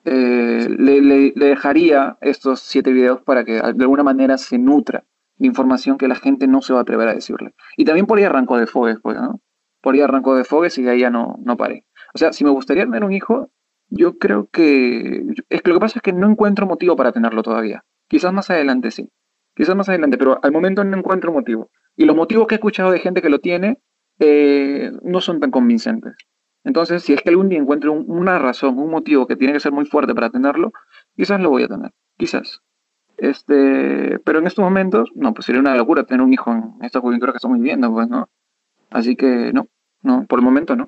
eh, le, le, dejaría estos siete videos para que de alguna manera se nutra de información que la gente no se va a atrever a decirle. Y también por ahí arrancó de Fogues, pues, ¿no? Por ahí arrancó de Fogues y de ahí ya no, no paré. O sea, si me gustaría tener un hijo, yo creo que... Es que lo que pasa es que no encuentro motivo para tenerlo todavía. Quizás más adelante sí. Quizás más adelante, pero al momento no encuentro motivo. Y los motivos que he escuchado de gente que lo tiene eh, no son tan convincentes. Entonces, si es que algún día encuentro una razón, un motivo que tiene que ser muy fuerte para tenerlo, quizás lo voy a tener. Quizás. Este, pero en estos momentos, no, pues sería una locura tener un hijo en esta coyuntura que estamos viviendo, pues, ¿no? Así que no, no, por el momento no.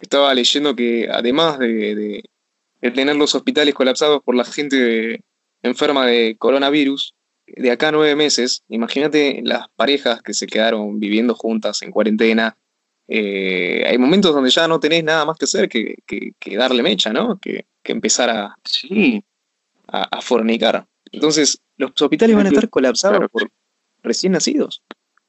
Estaba leyendo que además de, tener los hospitales colapsados por la gente enferma de coronavirus, de acá a nueve meses, imagínate las parejas que se quedaron viviendo juntas en cuarentena. Eh, hay momentos donde ya no tenés nada más que hacer que, darle mecha, ¿no? Que, empezar a, sí. a fornicar. Entonces, los hospitales van a estar colapsados por recién nacidos,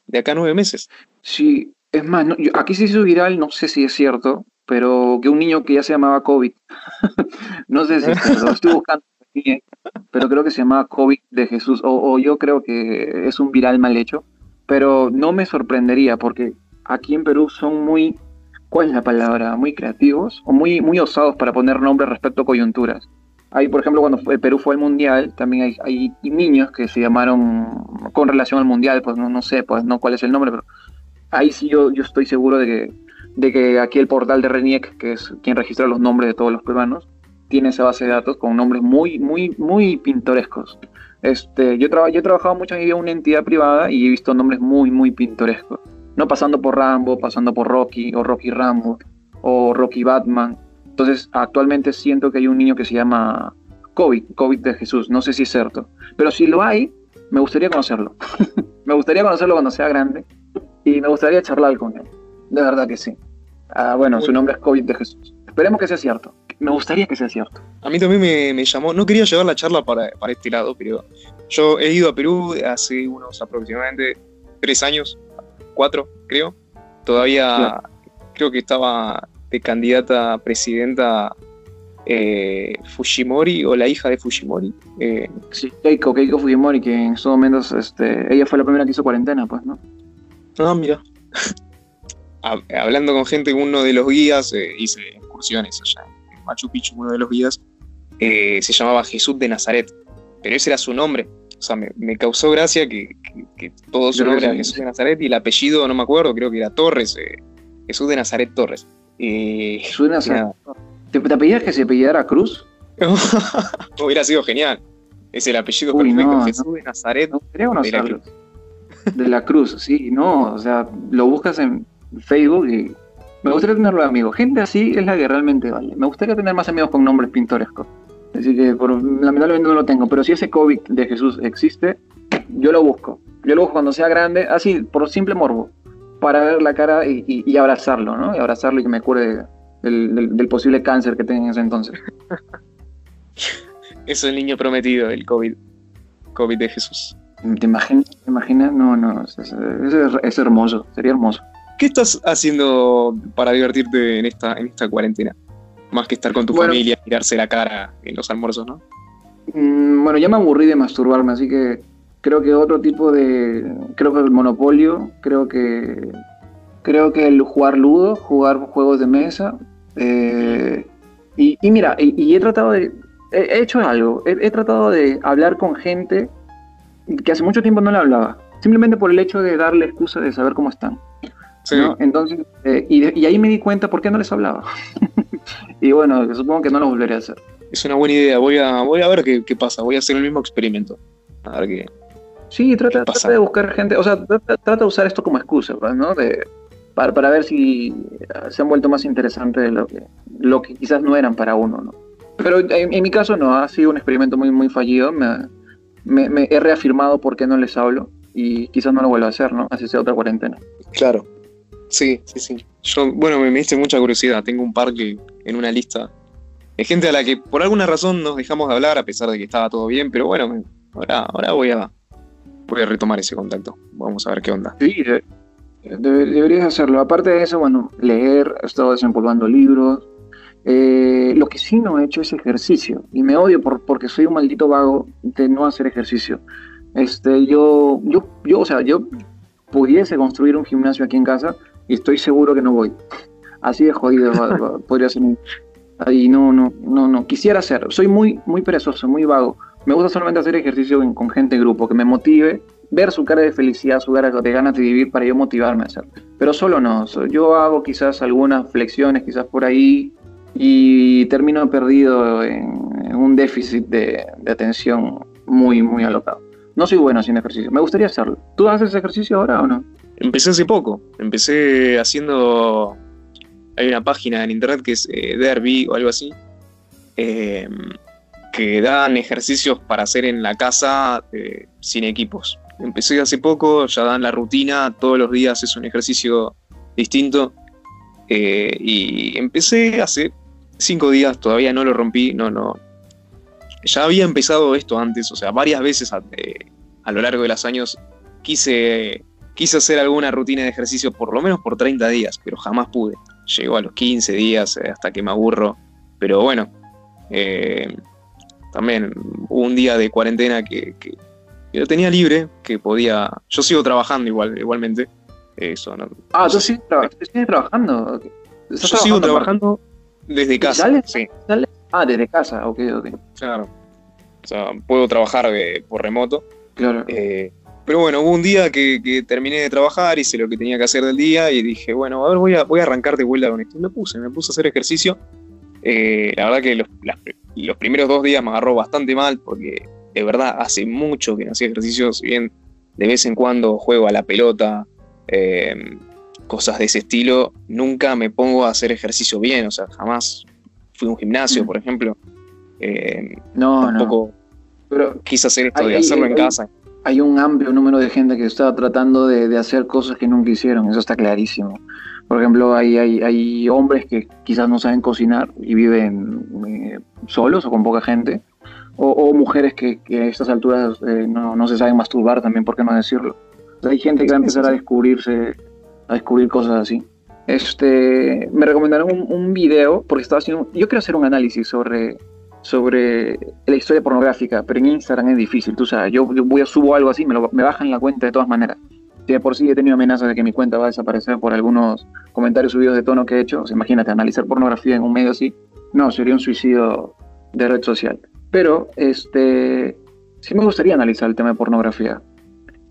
de acá a nueve meses. Sí, es más, aquí se hizo viral, no sé si es cierto, pero que un niño que ya se llamaba COVID, *laughs* no sé si lo estoy buscando, pero creo que se llamaba COVID de Jesús, o, yo creo que es un viral mal hecho, pero no me sorprendería porque aquí en Perú son muy ¿cuál es la palabra? Muy creativos o muy, muy osados para poner nombres respecto a coyunturas. Hay, por ejemplo, cuando Perú fue al Mundial, también hay, hay, niños que se llamaron con relación al Mundial, pues no, no sé, pues no cuál es el nombre, pero ahí sí yo, yo estoy seguro de que, de que aquí el portal de RENIEC, que es quien registra los nombres de todos los peruanos, tiene esa base de datos con nombres muy, muy, muy pintorescos. Este, yo, yo he trabajado mucho en una entidad privada y he visto nombres muy, muy pintorescos. No pasando por Rambo, pasando por Rocky, o Rocky Rambo, o Rocky Batman. Entonces, actualmente siento que hay un niño que se llama COVID, COVID de Jesús. No sé si es cierto. Pero si lo hay, me gustaría conocerlo. *laughs* me gustaría conocerlo cuando sea grande. Y me gustaría charlar con él. De verdad que sí. Ah, bueno, su nombre es COVID de Jesús. Esperemos que sea cierto. Me gustaría que sea cierto. A mí también me, llamó, no quería llevar la charla para, para, este lado, pero yo he ido a Perú hace unos aproximadamente tres años, cuatro, creo. Todavía creo que estaba de candidata a presidenta eh, Fujimori o la hija de Fujimori. Eh, sí, Keiko, Keiko Fujimori, que en estos momentos este, ella fue la primera que hizo cuarentena, pues, ¿no? Ah, mira. Hablando con gente, uno de los guías eh, hice excursiones allá en Machu Picchu, uno de los guías eh, se llamaba Jesús de Nazaret, pero ese era su nombre. O sea, me, causó gracia que, todo su nombre era Jesús de Nazaret y el apellido, no me acuerdo, creo que era Torres, Jesús de Nazaret Torres. Jesús de Nazaret. ¿Te, pedías que se apellidara Cruz? *laughs* Hubiera sido genial. Es el apellido perfecto, Jesús de Nazaret. de, la Cruz. De la Cruz, sí, no, o sea, lo buscas en Facebook y me gustaría tenerlo de amigo. Gente así es la que realmente vale. Me gustaría tener más amigos con nombres pintorescos. Así que por, lamentablemente no lo tengo, pero si ese COVID de Jesús existe, yo lo busco. Yo lo busco cuando sea grande, así, por simple morbo, para ver la cara y, abrazarlo, ¿no? Y abrazarlo y que me cure del, posible cáncer que tenga en ese entonces. *laughs* es el niño prometido, el COVID. COVID de Jesús. ¿Te imaginas? ¿Te imaginas? No, no, es, es, hermoso, sería hermoso. ¿Qué estás haciendo para divertirte en esta, en esta cuarentena? Más que estar con tu familia, mirarse la cara en los almuerzos, ¿no? Mm, bueno, ya me aburrí de masturbarme, así que creo que otro tipo de. Creo que el monopolio, creo que. Creo que el jugar ludo, jugar juegos de mesa. Eh, y, mira, y, he tratado de. He, hecho algo. He, tratado de hablar con gente que hace mucho tiempo no le hablaba. Simplemente por el hecho de darle excusa de saber cómo están. Entonces, eh, y, y, ahí me di cuenta por qué no les hablaba. *laughs* y bueno, supongo que no lo volveré a hacer. Es una buena idea, voy a, voy a ver qué, qué pasa, voy a hacer el mismo experimento. A ver qué, Sí, trata, de buscar gente, o sea, trata, de usar esto como excusa, pues, ¿no? De, para, para, ver si se han vuelto más interesantes de lo que, lo que quizás no eran para uno, ¿no? Pero en, mi caso no, ha sido un experimento muy, muy fallido, me, me, he reafirmado por qué no les hablo y quizás no lo vuelva a hacer, ¿no? Así sea otra cuarentena. Claro, sí, sí, sí. Yo, bueno, me, me diste mucha curiosidad, tengo un par que en una lista de gente a la que por alguna razón nos dejamos de hablar a pesar de que estaba todo bien, pero bueno, ahora, ahora voy a voy a retomar ese contacto. Vamos a ver qué onda. Sí, deberías hacerlo. Aparte de eso, bueno, leer, he estado desempolvando libros. Eh, lo que sí no he hecho es ejercicio. Y me odio por, porque soy un maldito vago de no hacer ejercicio. Este, yo, yo, yo, o sea, yo pudiese construir un gimnasio aquí en casa y estoy seguro que no voy. Así de jodido *laughs* podría ser. Ahí no, no, no, no. Quisiera hacer. Soy muy, muy perezoso, muy vago. Me gusta solamente hacer ejercicio con gente en grupo, que me motive, ver su cara de felicidad, su cara de ganas de vivir para yo motivarme a hacerlo. Pero solo no, yo hago quizás algunas flexiones, quizás por ahí, y termino perdido en, un déficit de, atención muy, muy alocado. No soy bueno haciendo ejercicio, me gustaría hacerlo. ¿Tú haces ejercicio ahora o no? Empecé hace poco, empecé haciendo... Hay una página en internet que es eh, Derby o algo así. Eh, que dan ejercicios para hacer en la casa eh, sin equipos. Empecé hace poco, ya dan la rutina, todos los días es un ejercicio distinto. Eh, y empecé hace cinco días, todavía no lo rompí, no, no. Ya había empezado esto antes, o sea, varias veces a, eh, a lo largo de los años quise, quise hacer alguna rutina de ejercicio por lo menos por 30 días, pero jamás pude. Llegó a los 15 días hasta que me aburro. Pero bueno, también hubo un día de cuarentena que, que, lo tenía libre, que podía. Yo sigo trabajando igual, igualmente. Eso, Ah, tú sigues, trabajando. Yo sigo trabajando desde casa. ¿Sales? Sí. Ah, desde casa, ok, ok. Claro. O sea, puedo trabajar eh, por remoto. Claro. Eh, pero bueno, hubo un día que, terminé de trabajar, hice lo que tenía que hacer del día y dije, bueno, a ver, voy a, voy a arrancar de vuelta con esto. Y me puse, me puse a hacer ejercicio. Eh, la verdad que los, los primeros dos días me agarró bastante mal porque de verdad hace mucho que no hacía ejercicio, si bien de vez en cuando juego a la pelota, eh, cosas de ese estilo, nunca me pongo a hacer ejercicio bien, o sea, jamás fui a un gimnasio, mm. por ejemplo. Eh, no, tampoco Pero quise hacer esto de hacerlo en casa. Hay un amplio número de gente que está tratando de, hacer cosas que nunca hicieron, eso está clarísimo. Por ejemplo, hay, hay, hombres que quizás no saben cocinar y viven eh, solos o con poca gente, o, mujeres que, a estas alturas eh, no, no, se saben masturbar también, ¿por qué no decirlo? hay gente que va a empezar a descubrirse, a descubrir cosas así. Este, me recomendaron un, un, video porque estaba haciendo, yo quiero hacer un análisis sobre, sobre la historia pornográfica, pero en Instagram es difícil, tú sabes, yo, voy a subo algo así, me, lo, me bajan la cuenta de todas maneras. Si de por sí he tenido amenazas de que mi cuenta va a desaparecer por algunos comentarios subidos de tono que he hecho, imagínate, analizar pornografía en un medio así, no, sería un suicidio de red social. Pero este, sí me gustaría analizar el tema de pornografía,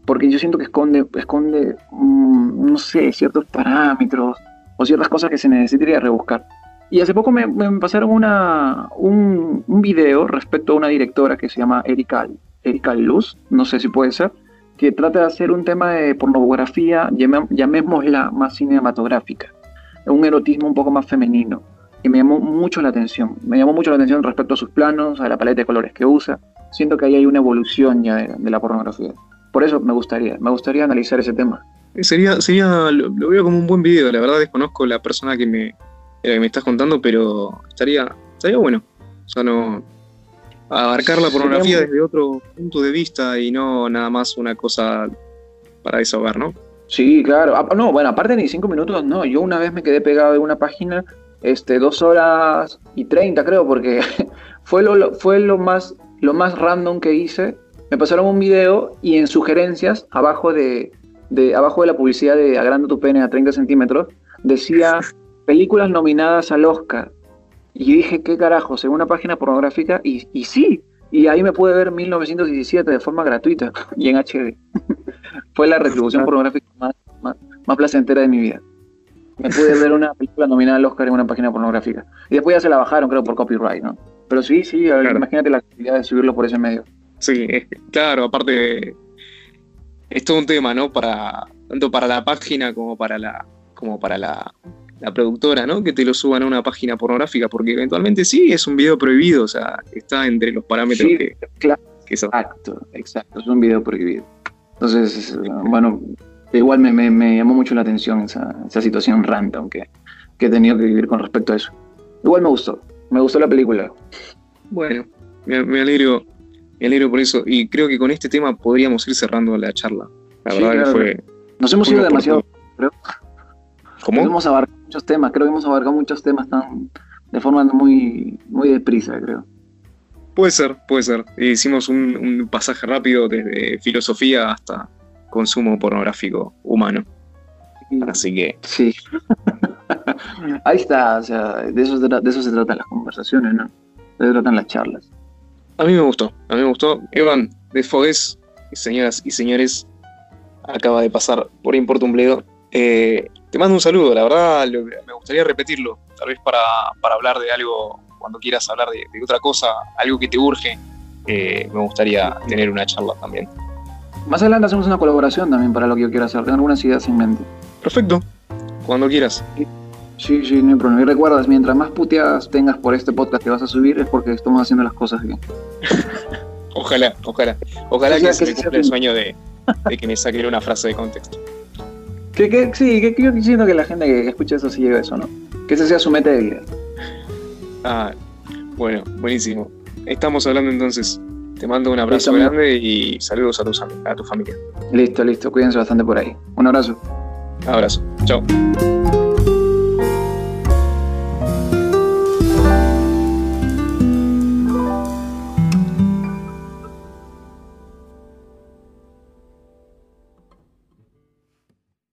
porque yo siento que esconde, esconde mm, no sé, ciertos parámetros o ciertas cosas que se necesitaría rebuscar. Y hace poco me, pasaron una, un, un, video respecto a una directora que se llama Erika, Erika Luz, no sé si puede ser, que trata de hacer un tema de pornografía, llamémosla más cinematográfica, un erotismo un poco más femenino y me llamó mucho la atención. Me llamó mucho la atención respecto a sus planos, a la paleta de colores que usa. Siento que ahí hay una evolución ya de, la pornografía. Por eso me gustaría, me gustaría analizar ese tema. Sería, sería, lo, veo como un buen video, la verdad desconozco la persona que me, que me estás contando, pero estaría, estaría bueno. O sea, no, abarcar la pornografía desde otro punto de vista y no nada más una cosa para desahogar, ¿no? Sí, claro. Ah, no, bueno, aparte ni cinco minutos, no. Yo una vez me quedé pegado de una página este, dos horas y treinta creo, porque *laughs* fue, lo, fue lo, más, lo más random que hice. Me pasaron un video y en sugerencias, abajo de, de, abajo de la publicidad de Agranda tu pene a 30 centímetros, decía *laughs* películas nominadas al Oscar. Y dije, ¿qué carajo? Según una página pornográfica, y, y sí, y ahí me pude ver 1917 de forma gratuita *laughs* y en HD. *laughs* Fue la retribución pornográfica más, más placentera de mi vida me pude ver una película nominada al Oscar en una página pornográfica. Y después ya se la bajaron, creo, por copyright, ¿no? Pero sí, sí, imagínate la actividad de subirlo por ese medio. Sí, claro, aparte es todo un tema, ¿no? Para tanto para la página como para la como para la, productora, ¿no? Que te lo suban a una página pornográfica, porque eventualmente sí es un video prohibido, o sea, está entre los parámetros que, claro, Exacto, exacto, es un video prohibido. Entonces, bueno, igual me, me, llamó mucho la atención esa, esa situación random que, que he tenido que vivir con respecto a eso. Igual me gustó, me gustó la película. Bueno, me, me alegro, me alegro por eso. Y creo que con este tema podríamos ir cerrando la charla. La verdad que fue. Nos hemos ido demasiado, creo. ¿Cómo? Hemos abarcado muchos temas, creo que hemos abarcado muchos temas tan, de forma muy, muy deprisa, creo. Puede ser, puede ser. Hicimos un, un pasaje rápido desde filosofía hasta, consumo pornográfico humano. Así que. Sí. *laughs* Ahí está, o sea, de eso, de eso se tratan las conversaciones, ¿no? De eso se tratan las charlas. A mí me gustó, a mí me gustó. Evan de Fogues, señoras y señores, acaba de pasar por un eh, te mando un saludo, la verdad me gustaría repetirlo, tal vez para, hablar de algo, cuando quieras hablar de, otra cosa, algo que te urge, eh, me gustaría tener una charla también. Más adelante hacemos una colaboración también para lo que yo quiera hacer. Tengo algunas ideas en mente. Perfecto. Cuando quieras. Sí, sí, no hay problema. Y recuerdas, mientras más puteadas tengas por este podcast que vas a subir es porque estamos haciendo las cosas bien. *laughs* ojalá, ojalá. Ojalá que, se me cumpla el sueño de, que me saquen una frase de contexto. Que, que, sí, que, yo siento que la gente que escucha eso sí llega a eso, ¿no? Que ese sea su meta de vida. Ah, bueno, buenísimo. Estamos hablando entonces. Te mando un abrazo grande y saludos a tu, a tu familia. Listo, listo. Cuídense bastante por ahí. Un abrazo. Abrazo. Chao.